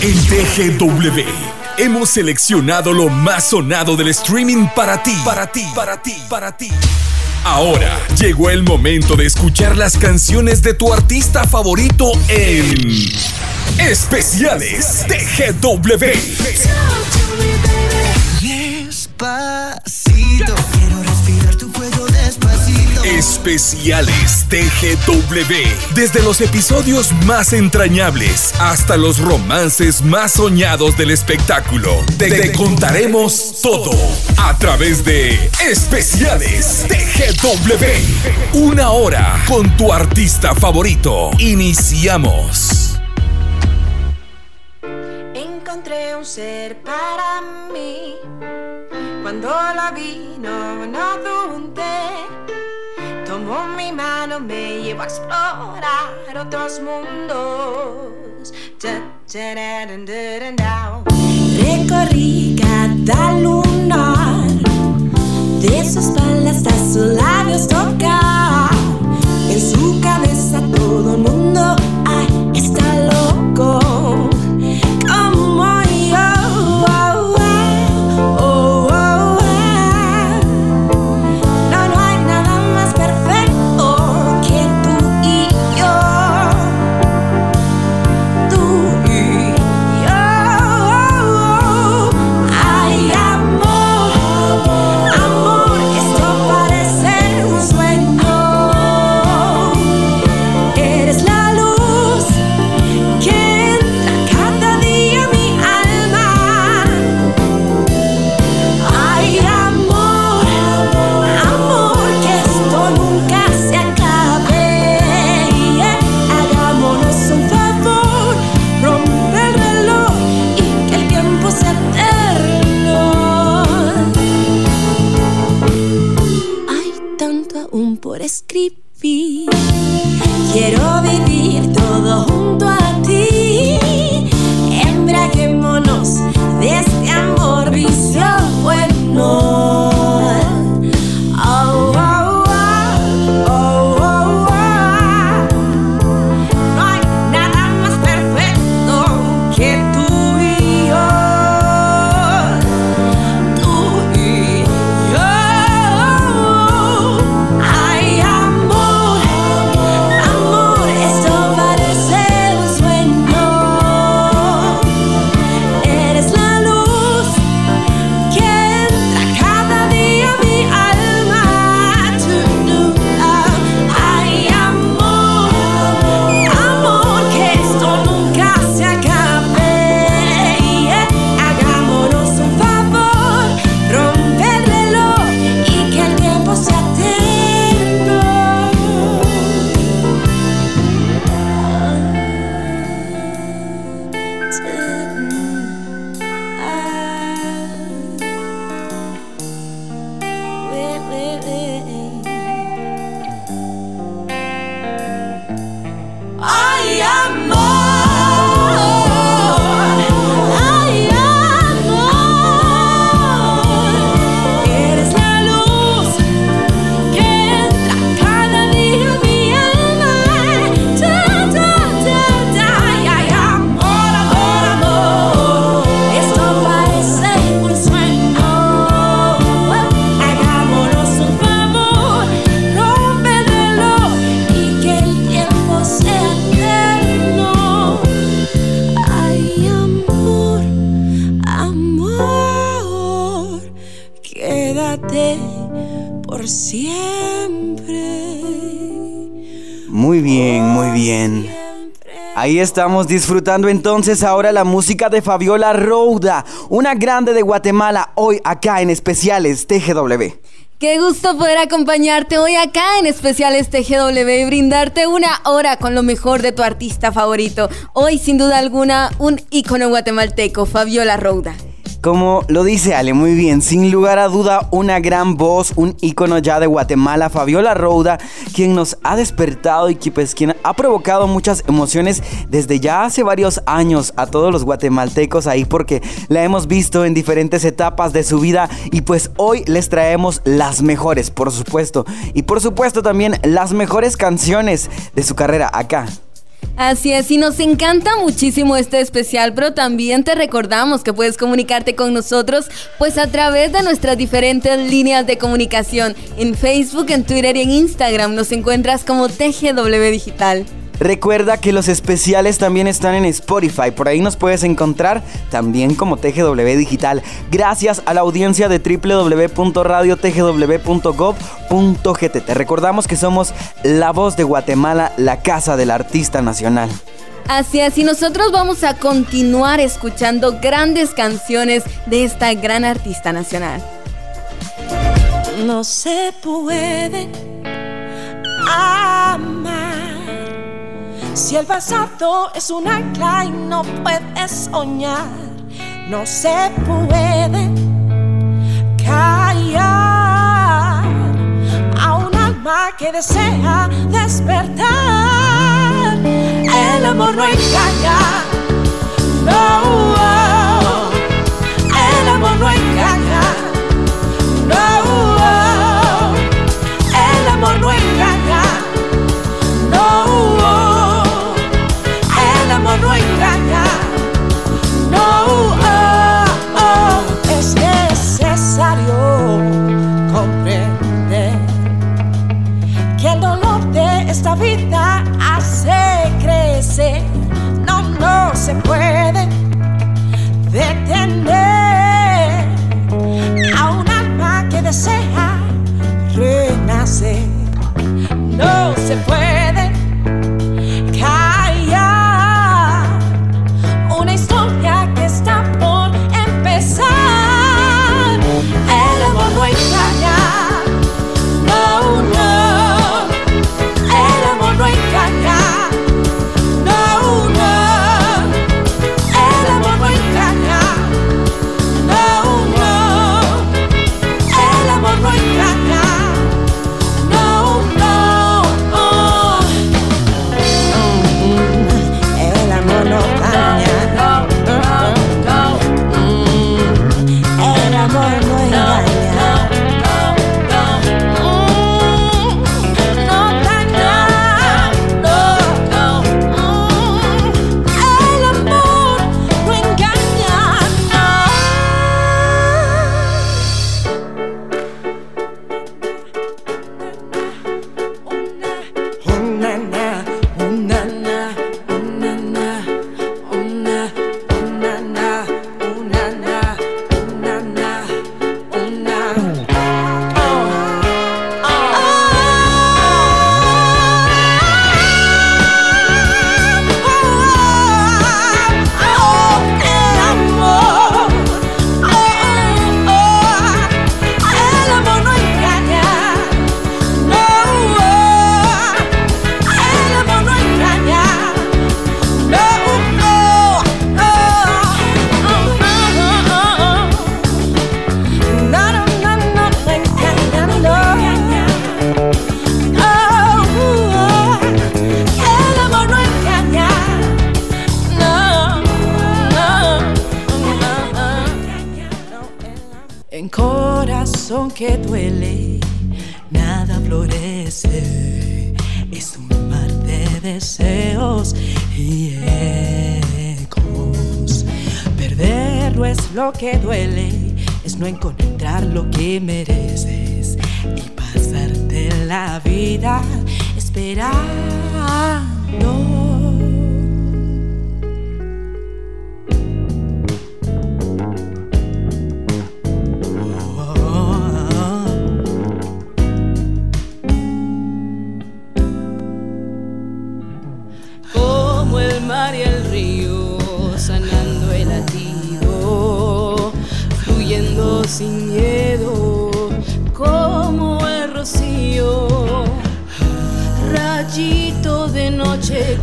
En TGW hemos seleccionado lo más sonado del streaming para ti, para ti, para ti, para ti. Ahora llegó el momento de escuchar las canciones de tu artista favorito en Especiales TGW. Despacito, Especiales TGW. Desde los episodios más entrañables hasta los romances más soñados del espectáculo. Te, te contaremos todo a través de Especiales TGW. Una hora con tu artista favorito. Iniciamos. Encontré un ser para mí. Cuando la vi, no, no. Tomó mi mano, me llevó a explorar otros mundos. Recorrí cada lunar, de sus espalda hasta sus labios tocar. En su cabeza todo el mundo estamos disfrutando entonces ahora la música de Fabiola Rouda, una grande de Guatemala, hoy acá en especiales TGW. Qué gusto poder acompañarte hoy acá en Especiales TGW y brindarte una hora con lo mejor de tu artista favorito. Hoy, sin duda alguna, un ícono guatemalteco, Fabiola Rouda. Como lo dice Ale muy bien, sin lugar a duda, una gran voz, un ícono ya de Guatemala, Fabiola Rouda, quien nos ha despertado y que, pues, quien ha provocado muchas emociones desde ya hace varios años a todos los guatemaltecos ahí, porque la hemos visto en diferentes etapas de su vida y pues hoy les traemos las mejores, por supuesto, y por supuesto también las mejores canciones de su carrera acá. Así es, y nos encanta muchísimo este especial, pero también te recordamos que puedes comunicarte con nosotros pues a través de nuestras diferentes líneas de comunicación. En Facebook, en Twitter y en Instagram nos encuentras como TGW Digital. Recuerda que los especiales también están en Spotify, por ahí nos puedes encontrar también como TGW Digital. Gracias a la audiencia de www.radiotgw.gov.gt. Te recordamos que somos la voz de Guatemala, la casa del artista nacional. Así es, y nosotros vamos a continuar escuchando grandes canciones de esta gran artista nacional. No se puede amar si el pasado es un ancla y no puedes soñar, no se puede callar a un alma que desea despertar. El amor no engaña, no,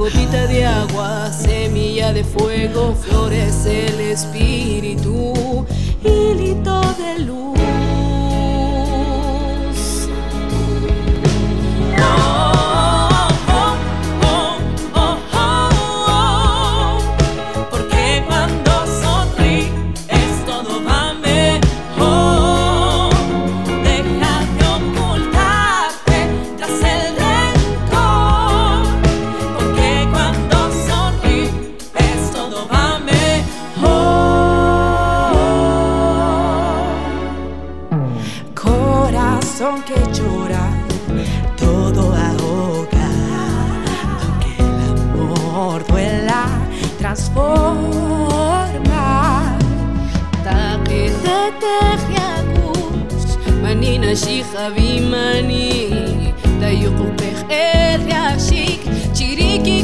gotita de agua, semilla de fuego, florece el espíritu. נשיך אבים da תיוכו פך אל יחשיק, צ'יריקי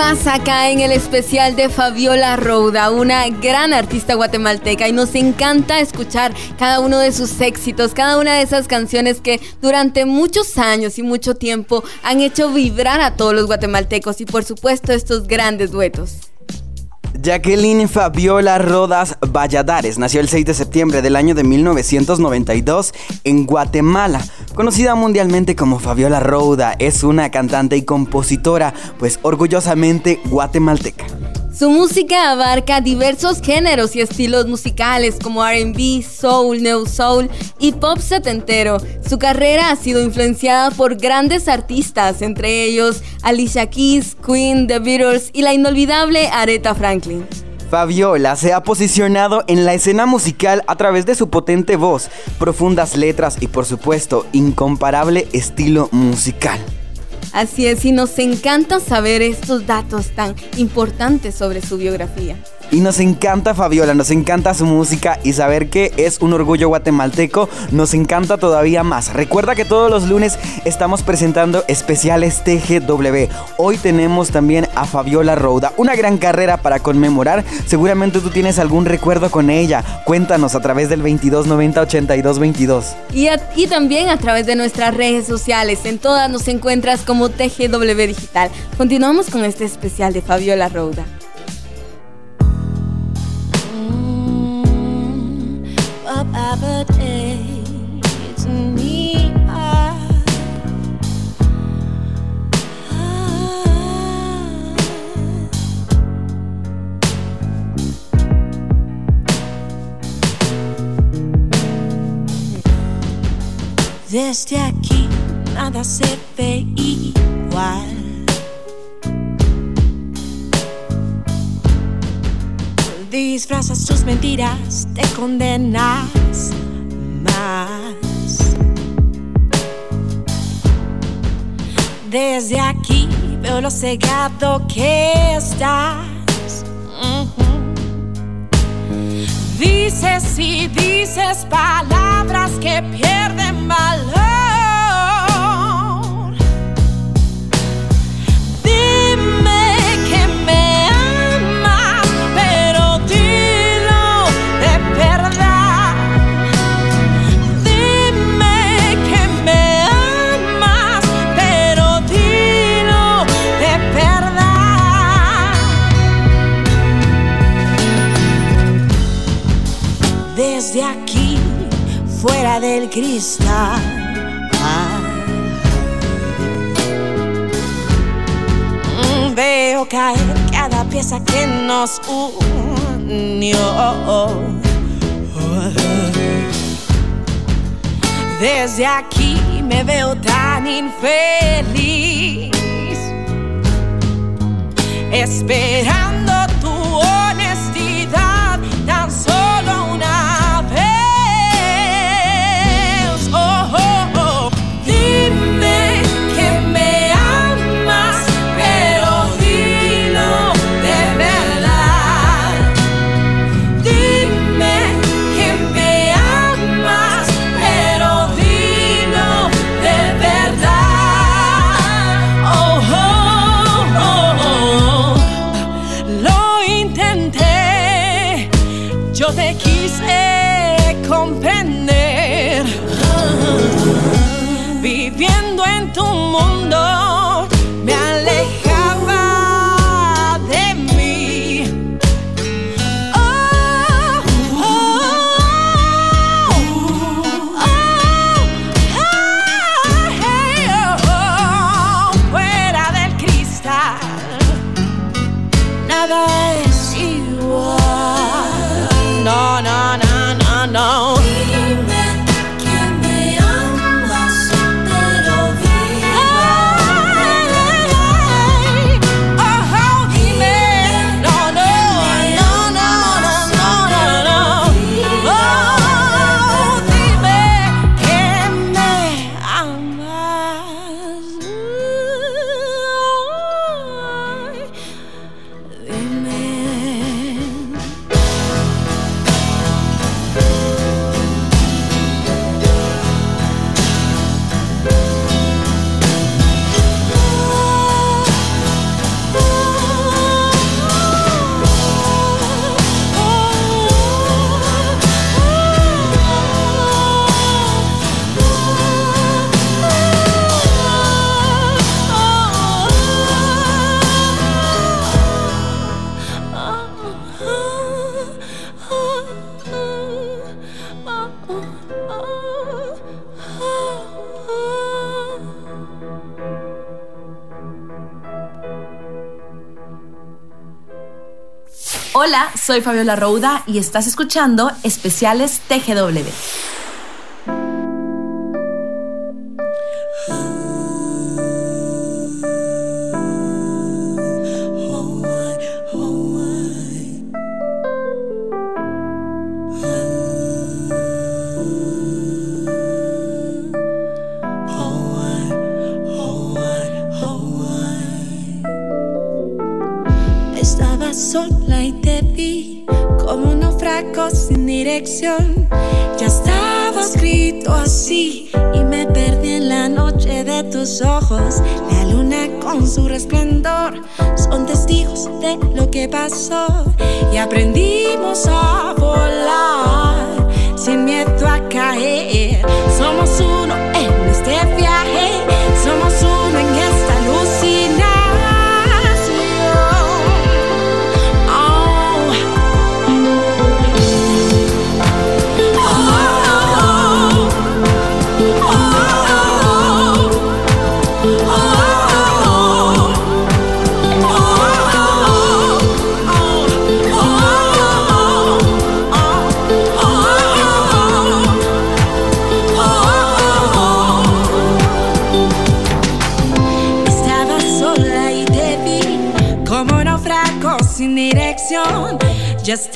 más acá en el especial de Fabiola Rouda, una gran artista guatemalteca y nos encanta escuchar cada uno de sus éxitos, cada una de esas canciones que durante muchos años y mucho tiempo han hecho vibrar a todos los guatemaltecos y por supuesto estos grandes duetos. Jacqueline Fabiola Rodas Valladares nació el 6 de septiembre del año de 1992 en Guatemala. Conocida mundialmente como Fabiola Rouda, es una cantante y compositora, pues orgullosamente guatemalteca. Su música abarca diversos géneros y estilos musicales como RB, soul, neo soul y pop setentero. Su carrera ha sido influenciada por grandes artistas, entre ellos Alicia Keys, Queen, The Beatles y la inolvidable Aretha Franklin. Fabiola se ha posicionado en la escena musical a través de su potente voz, profundas letras y por supuesto incomparable estilo musical. Así es, y nos encanta saber estos datos tan importantes sobre su biografía. Y nos encanta Fabiola, nos encanta su música y saber que es un orgullo guatemalteco nos encanta todavía más. Recuerda que todos los lunes estamos presentando especiales TGW. Hoy tenemos también a Fabiola Rouda, una gran carrera para conmemorar. Seguramente tú tienes algún recuerdo con ella. Cuéntanos a través del 2290 8222. Y, y también a través de nuestras redes sociales. En todas nos encuentras como TGW Digital. Continuamos con este especial de Fabiola Rouda. Up it's me. Desde aquí nada se ve igual. Disfrazas tus mentiras, te condenas más. Desde aquí veo lo cegado que estás. Dices y dices palabras que pierden valor. cristal. Ah. Veo caer cada pieza que nos unió. Oh, oh, oh. Desde aquí me veo tan infeliz. Esperando Soy Fabiola Rouda y estás escuchando especiales TGW. dirección. Ya estaba escrito así y me perdí en la noche de tus ojos. La luna con su resplandor son testigos de lo que pasó y aprendimos a volar sin miedo a caer. Somos uno en este viaje, somos uno en el just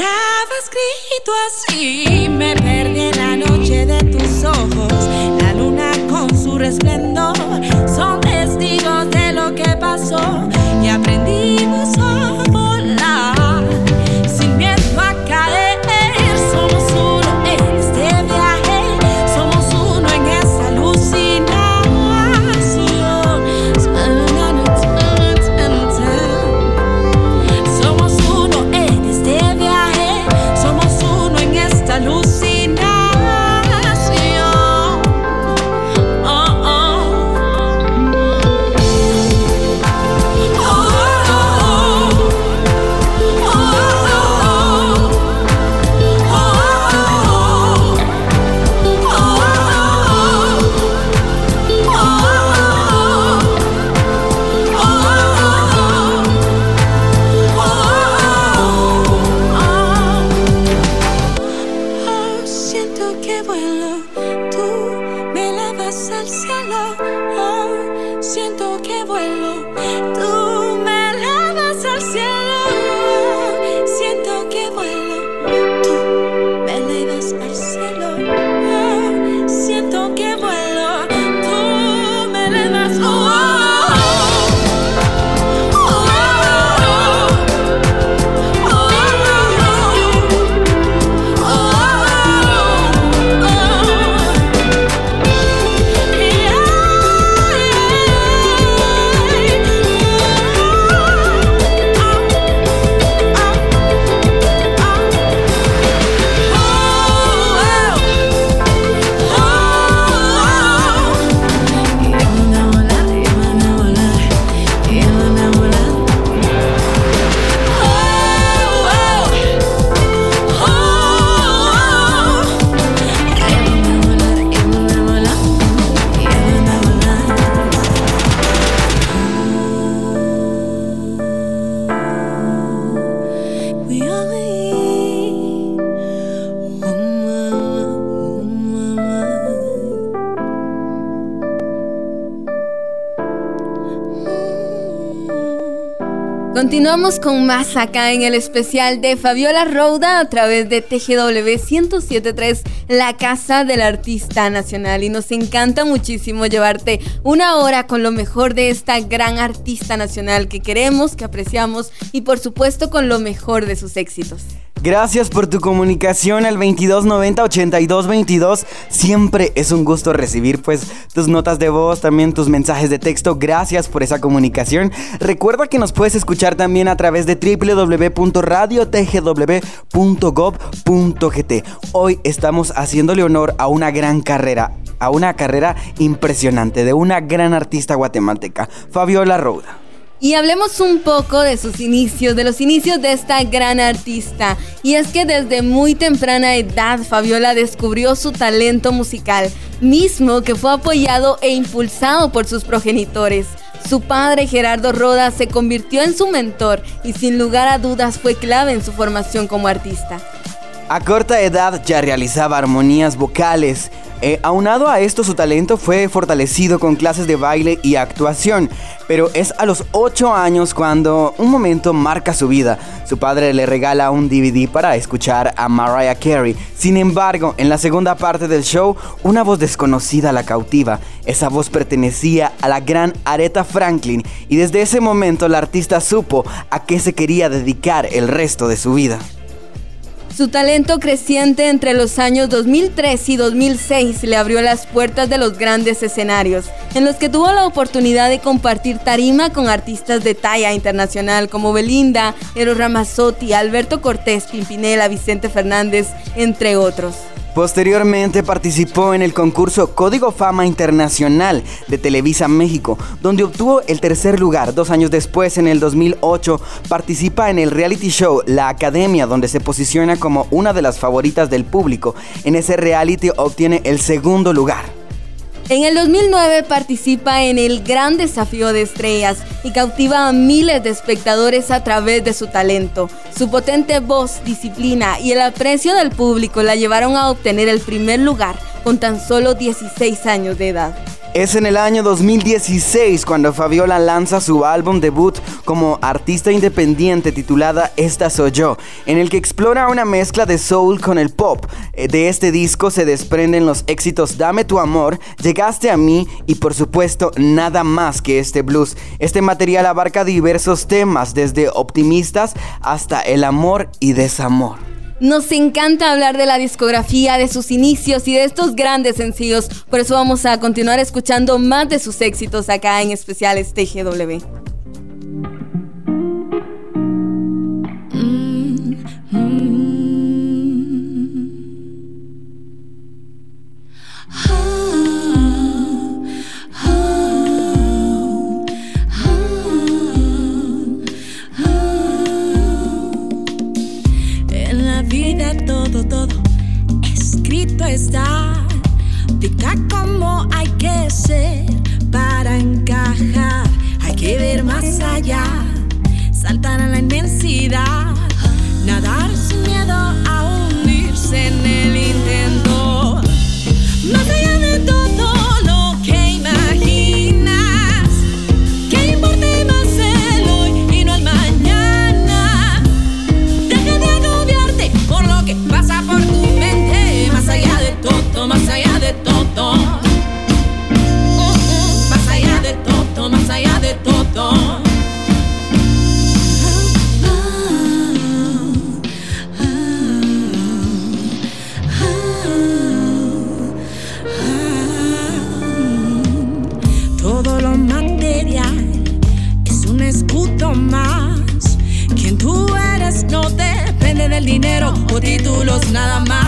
siento que vuelo. Continuamos con más acá en el especial de Fabiola Rouda a través de TGW 1073, la casa del artista nacional. Y nos encanta muchísimo llevarte una hora con lo mejor de esta gran artista nacional que queremos, que apreciamos y por supuesto con lo mejor de sus éxitos. Gracias por tu comunicación al 2290-8222. Siempre es un gusto recibir pues tus notas de voz, también tus mensajes de texto. Gracias por esa comunicación. Recuerda que nos puedes escuchar también a través de www.radiotgw.gov.gt. Hoy estamos haciéndole honor a una gran carrera, a una carrera impresionante de una gran artista guatemalteca, Fabiola Rouda. Y hablemos un poco de sus inicios, de los inicios de esta gran artista. Y es que desde muy temprana edad Fabiola descubrió su talento musical, mismo que fue apoyado e impulsado por sus progenitores. Su padre Gerardo Roda se convirtió en su mentor y sin lugar a dudas fue clave en su formación como artista. A corta edad ya realizaba armonías vocales. Eh, aunado a esto, su talento fue fortalecido con clases de baile y actuación. Pero es a los 8 años cuando un momento marca su vida. Su padre le regala un DVD para escuchar a Mariah Carey. Sin embargo, en la segunda parte del show, una voz desconocida la cautiva. Esa voz pertenecía a la gran Aretha Franklin y desde ese momento la artista supo a qué se quería dedicar el resto de su vida. Su talento creciente entre los años 2003 y 2006 le abrió las puertas de los grandes escenarios, en los que tuvo la oportunidad de compartir tarima con artistas de talla internacional como Belinda, Eros Ramazzotti, Alberto Cortés, Pimpinela, Vicente Fernández, entre otros. Posteriormente participó en el concurso Código Fama Internacional de Televisa México, donde obtuvo el tercer lugar. Dos años después, en el 2008, participa en el reality show La Academia, donde se posiciona como una de las favoritas del público. En ese reality obtiene el segundo lugar. En el 2009 participa en el Gran Desafío de Estrellas y cautiva a miles de espectadores a través de su talento. Su potente voz, disciplina y el aprecio del público la llevaron a obtener el primer lugar con tan solo 16 años de edad. Es en el año 2016 cuando Fabiola lanza su álbum debut como artista independiente titulada Esta Soy Yo, en el que explora una mezcla de soul con el pop. Eh, De este disco se desprenden los éxitos Dame tu amor, Llegaste a mí y por supuesto Nada más que este blues. Este material abarca diversos temas, desde optimistas hasta el amor y desamor. Nos encanta hablar de la discografía, de sus inicios y de estos grandes sencillos. Por eso vamos a continuar escuchando más de sus éxitos acá en especiales TGW. La vida todo, todo escrito está. Dicta cómo hay que ser para encajar. Hay que ver más allá, saltar a la inmensidad, nadar sin miedo a hundirse en el intento. Más allá títulos nada más.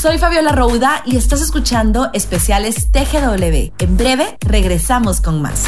Soy Fabiola Rouda y estás escuchando especiales TGW. En breve regresamos con más.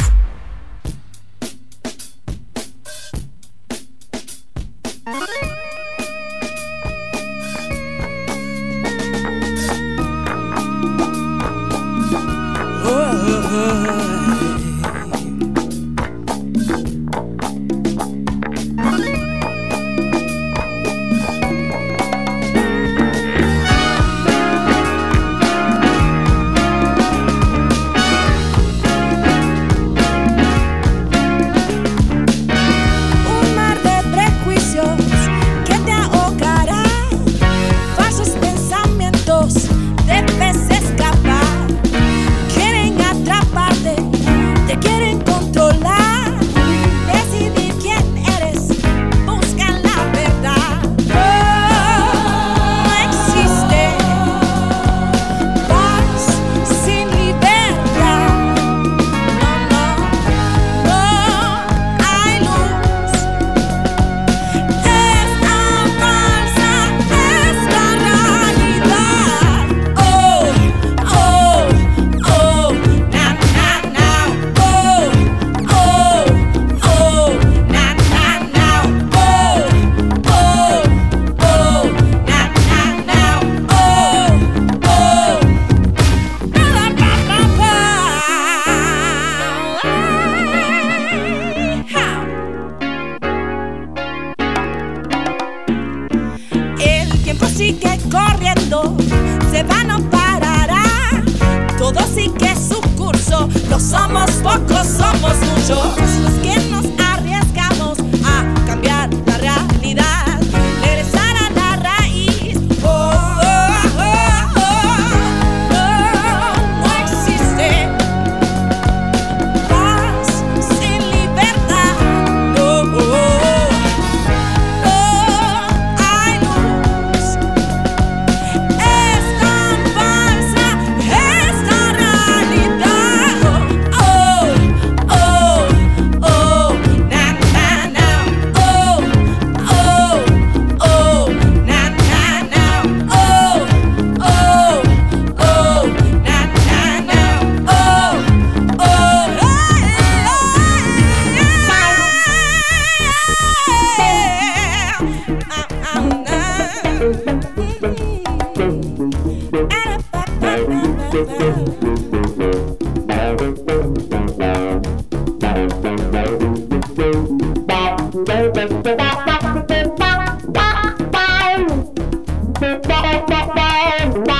Bye.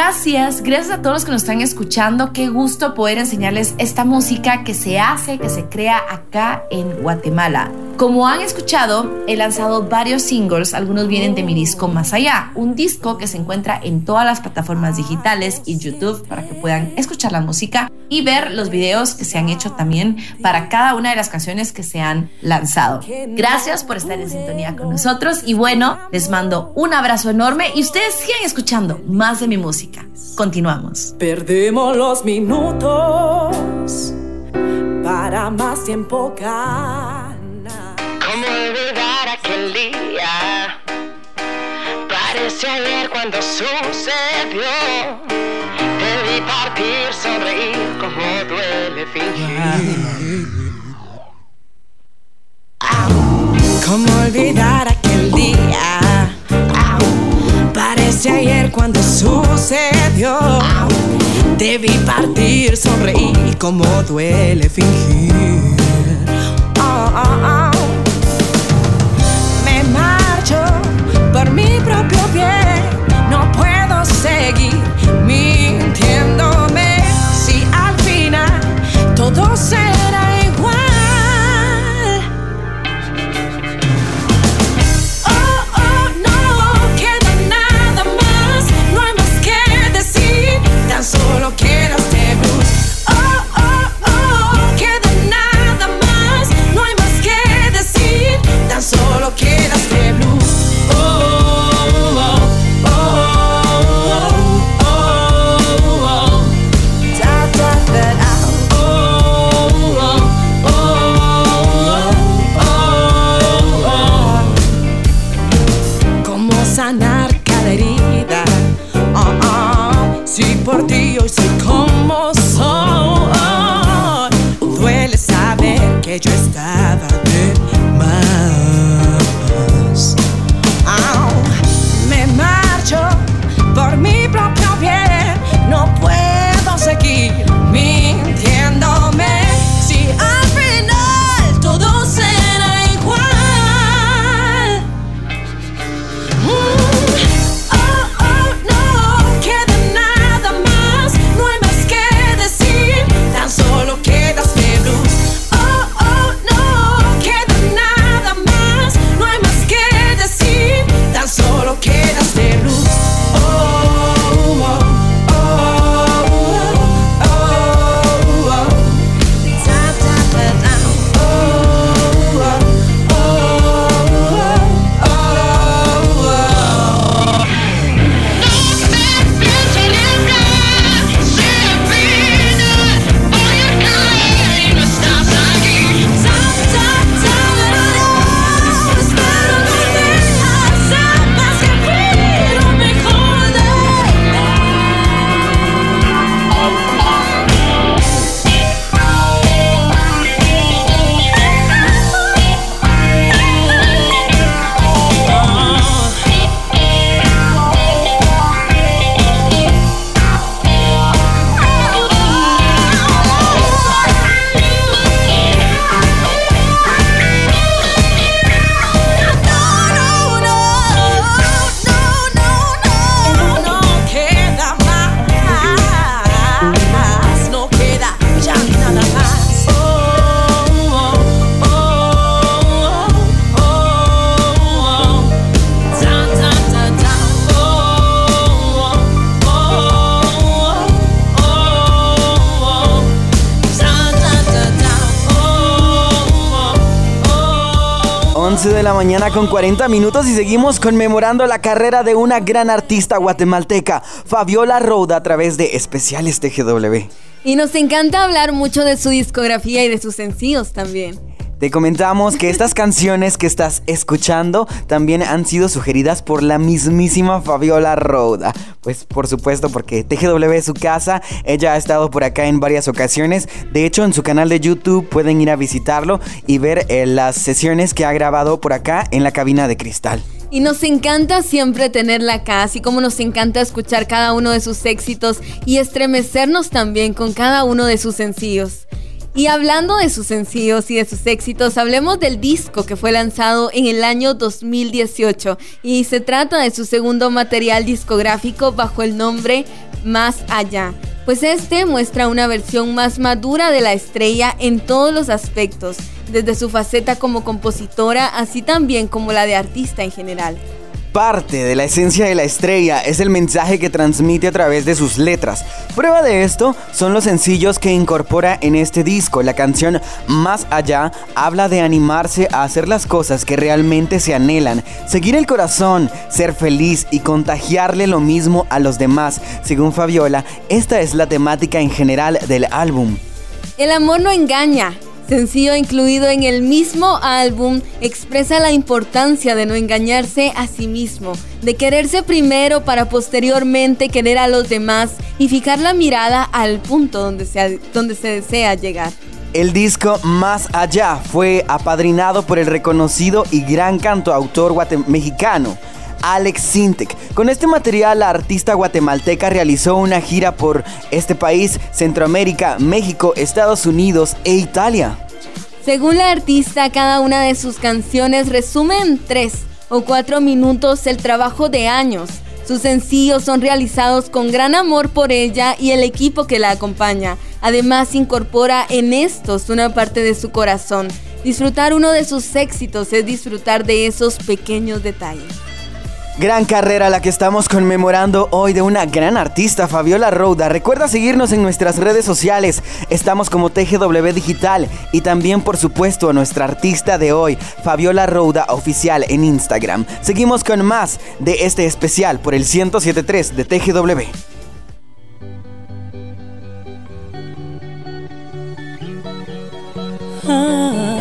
Gracias, gracias a todos los que nos están escuchando. Qué gusto poder enseñarles esta música que se hace, que se crea acá en Guatemala. Como han escuchado, he lanzado varios singles, algunos vienen de mi disco Más Allá, un disco que se encuentra en todas las plataformas digitales y YouTube para que puedan escuchar la música y ver los videos que se han hecho también para cada una de las canciones que se han lanzado. Gracias por estar en sintonía con nosotros y bueno, les mando un abrazo enorme y ustedes sigan escuchando más de mi música. Continuamos. Perdemos los minutos para más tiempo gana. ¿Cómo olvidar aquel día? Parece ayer cuando sucedió Partir, sonreír, como duele fingir. ¿Cómo olvidar aquel día? Parece ayer cuando sucedió. Te vi partir, sonreír, como duele fingir. Oh, oh, oh. Me marcho por mi propio bien. No puedo seguir mintiéndome. 11 de la mañana con 40 minutos y seguimos conmemorando la carrera de una gran artista guatemalteca, Fabiola Roda, a través de Especiales TGW. Y nos encanta hablar mucho de su discografía y de sus sencillos también. Te comentamos que estas canciones que estás escuchando también han sido sugeridas por la mismísima Fabiola Roda. Pues por supuesto porque TGW es su casa, ella ha estado por acá en varias ocasiones. De hecho en su canal de YouTube pueden ir a visitarlo y ver eh, las sesiones que ha grabado por acá en la cabina de cristal. Y nos encanta siempre tenerla acá, así como nos encanta escuchar cada uno de sus éxitos y estremecernos también con cada uno de sus sencillos. Y hablando de sus sencillos y de sus éxitos, hablemos del disco que fue lanzado en el año 2018 y se trata de su segundo material discográfico bajo el nombre Más Allá. Pues este muestra una versión más madura de la estrella en todos los aspectos, desde su faceta como compositora, así también como la de artista en general. Parte de la esencia de la estrella es el mensaje que transmite a través de sus letras. Prueba de esto son los sencillos que incorpora en este disco. La canción Más Allá habla de animarse a hacer las cosas que realmente se anhelan, seguir el corazón, ser feliz y contagiarle lo mismo a los demás. Según Fabiola, esta es la temática en general del álbum. El amor no engaña, sencillo incluido en el mismo álbum, expresa la importancia de no engañarse a sí mismo, de quererse primero para posteriormente querer a los demás y fijar la mirada al punto donde se, donde se desea llegar. El disco Más Allá fue apadrinado por el reconocido y gran cantautor mexicano Alex Sintek. Con este material, la artista guatemalteca realizó una gira por este país, Centroamérica, México, Estados Unidos e Italia. Según la artista, cada una de sus canciones resume en tres o cuatro minutos el trabajo de años. Sus sencillos son realizados con gran amor por ella y el equipo que la acompaña. Además, incorpora en estos una parte de su corazón. Disfrutar uno de sus éxitos es disfrutar de esos pequeños detalles. Gran carrera la que estamos conmemorando hoy de una gran artista, Fabiola Rouda. Recuerda seguirnos en nuestras redes sociales. Estamos como TGW Digital y también, por supuesto, a nuestra artista de hoy, Fabiola Rouda Oficial en Instagram. Seguimos con más de este especial por el 1073 de TGW. I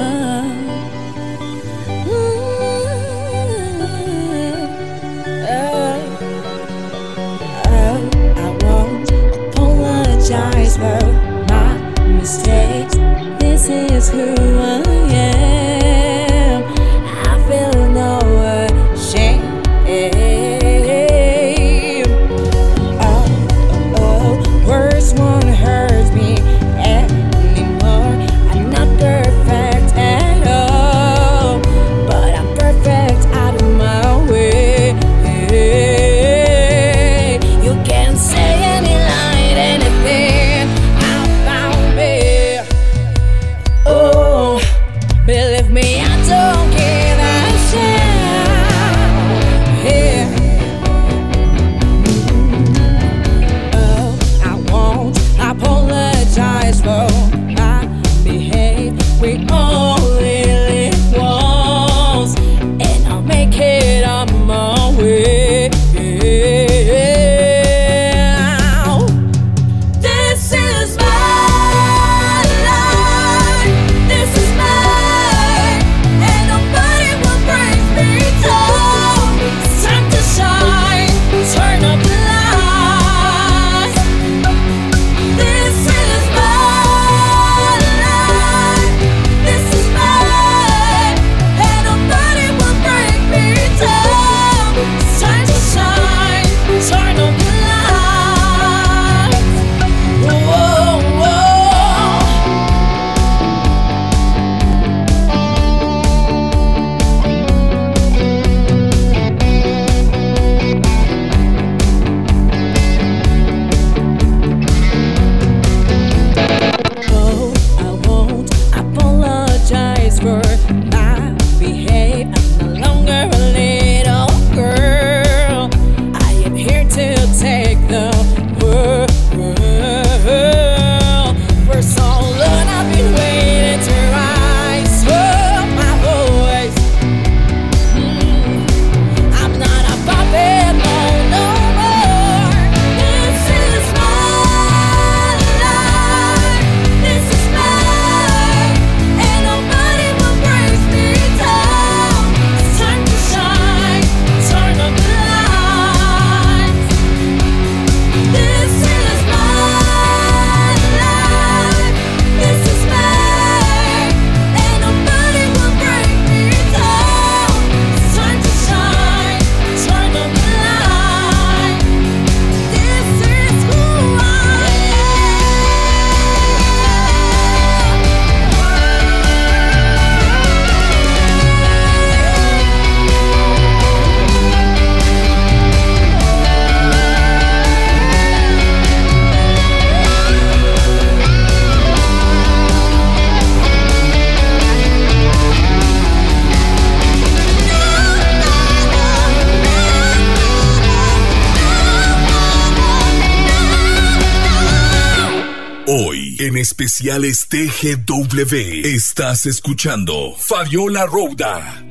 En especiales TGW, estás escuchando Fabiola Rouda.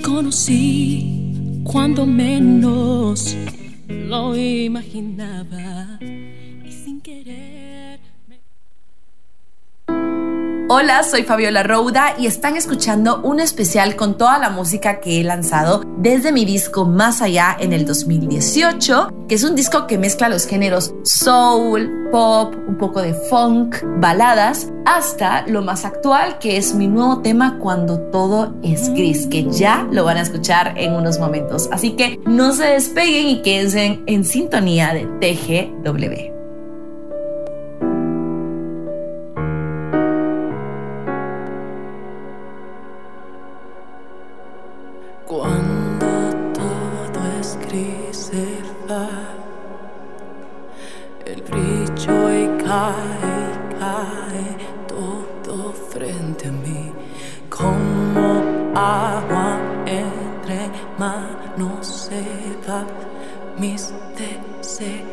conocí cuando menos lo imaginaba y sin querer. Hola, soy Fabiola Rouda y están escuchando un especial con toda la música que he lanzado desde mi disco Más Allá en el 2018, que es un disco que mezcla los géneros soul, pop, un poco de funk, baladas, hasta lo más actual que es mi nuevo tema Cuando todo es gris, que ya lo van a escuchar en unos momentos. Así que no se despeguen y quédense en sintonía de TGW. Cae, cae todo frente a mí. Como agua entre manos se va. Mis deseos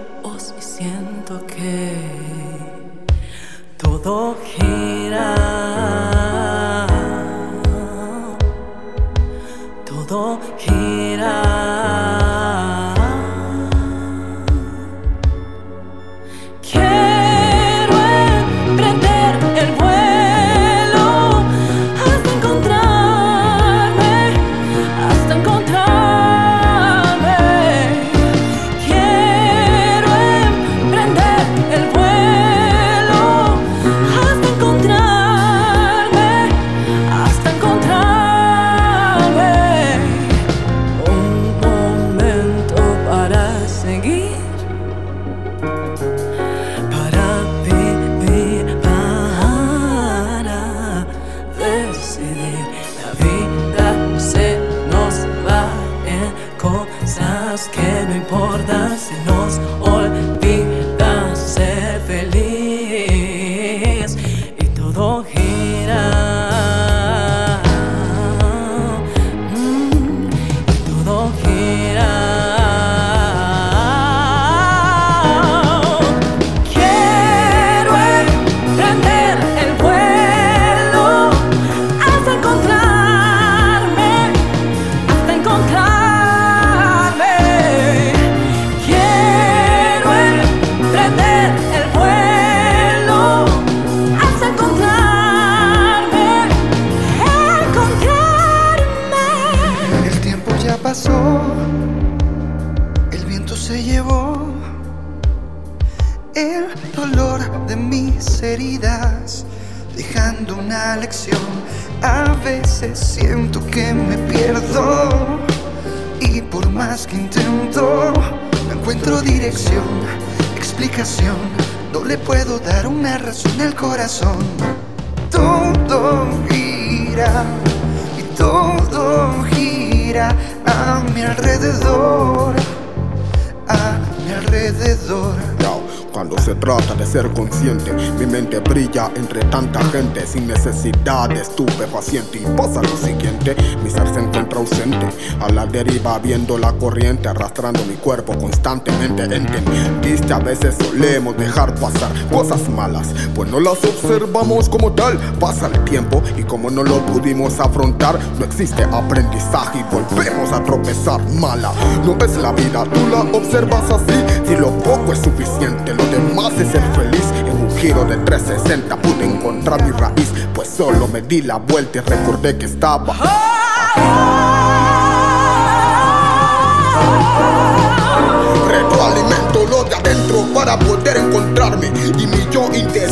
ser consciente, mi mente brilla entre tanta gente sin necesidad de estupefaciente. Y pasa lo siguiente: mi ser se encuentra ausente, a la deriva viendo la corriente, arrastrando mi cuerpo constantemente. Entendiste, a veces solemos dejar pasar cosas malas, pues no las observamos como tal. Pasa el tiempo y como no lo pudimos afrontar, no existe aprendizaje y volvemos a tropezar mala. No ves la vida, tú la observas así. Si lo poco es suficiente, lo demás es ser En un giro de 360 pude encontrar mi raíz, pues solo me di la vuelta y recordé que estaba.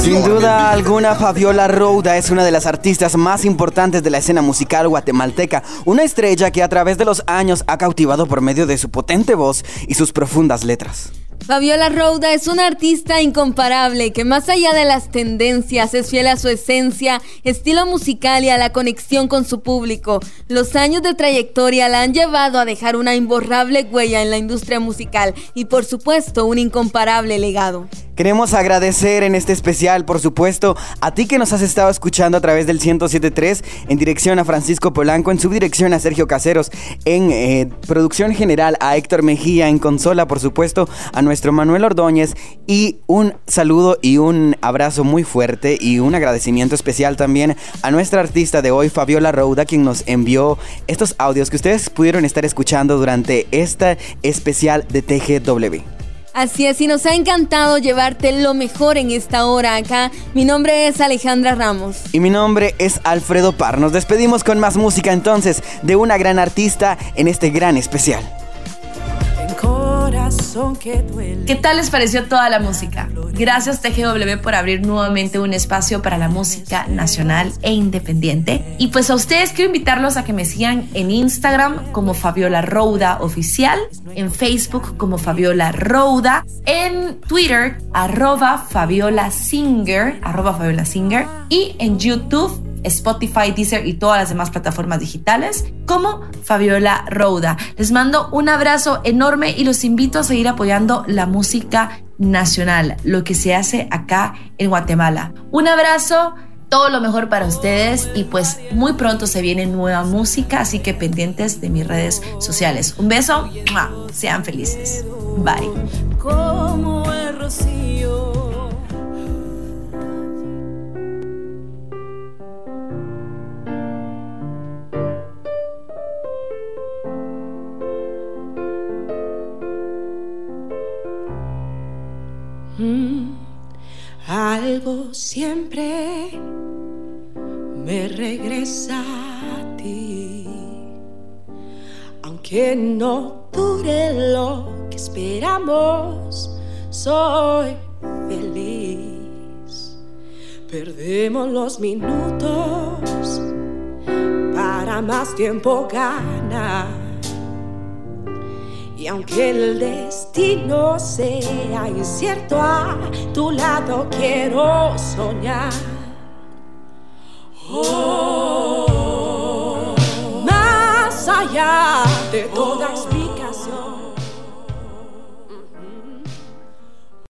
Sin duda alguna, Fabiola Rouda es una de las artistas más importantes de la escena musical guatemalteca, una estrella que a través de los años ha cautivado por medio de su potente voz y sus profundas letras. Fabiola Rouda es una artista incomparable que más allá de las tendencias es fiel a su esencia, estilo musical y a la conexión con su público. Los años de trayectoria la han llevado a dejar una imborrable huella en la industria musical y por supuesto un incomparable legado. Queremos agradecer en este especial, por supuesto, a ti que nos has estado escuchando a través del 1073, en dirección a Francisco Polanco, en subdirección a Sergio Caseros, en eh, producción general a Héctor Mejía, en consola, por supuesto, a nuestro Manuel Ordóñez y un saludo y un abrazo muy fuerte y un agradecimiento especial también a nuestra artista de hoy, Fabiola Rouda, quien nos envió estos audios que ustedes pudieron estar escuchando durante esta especial de TGW. Así es, y nos ha encantado llevarte lo mejor en esta hora acá. Mi nombre es Alejandra Ramos. Y mi nombre es Alfredo Par. Nos despedimos con más música entonces de una gran artista en este gran especial. Que. ¿Qué tal les pareció toda la música? Gracias TGW por abrir nuevamente un espacio para la música nacional e independiente. Y pues a ustedes quiero invitarlos a que me sigan en Instagram como Fabiola Rouda Oficial, en Facebook como Fabiola Rouda, en Twitter arroba Fabiola Singer, arroba Fabiola Singer y en YouTube Spotify, Deezer y todas las demás plataformas digitales como Fabiola Rouda. Les mando un abrazo enorme y los invito a seguir apoyando la música nacional, lo que se hace acá en Guatemala. Un abrazo, todo lo mejor para ustedes y pues muy pronto se viene nueva música, así que pendientes de mis redes sociales. Un beso, sean felices. Bye. Mm, Algo siempre me regresa a ti, aunque no dure lo que esperamos, soy feliz. Perdemos los minutos para más tiempo ganar. Y aunque el destino sea incierto, a tu lado quiero soñar. Oh, más allá de toda explicación.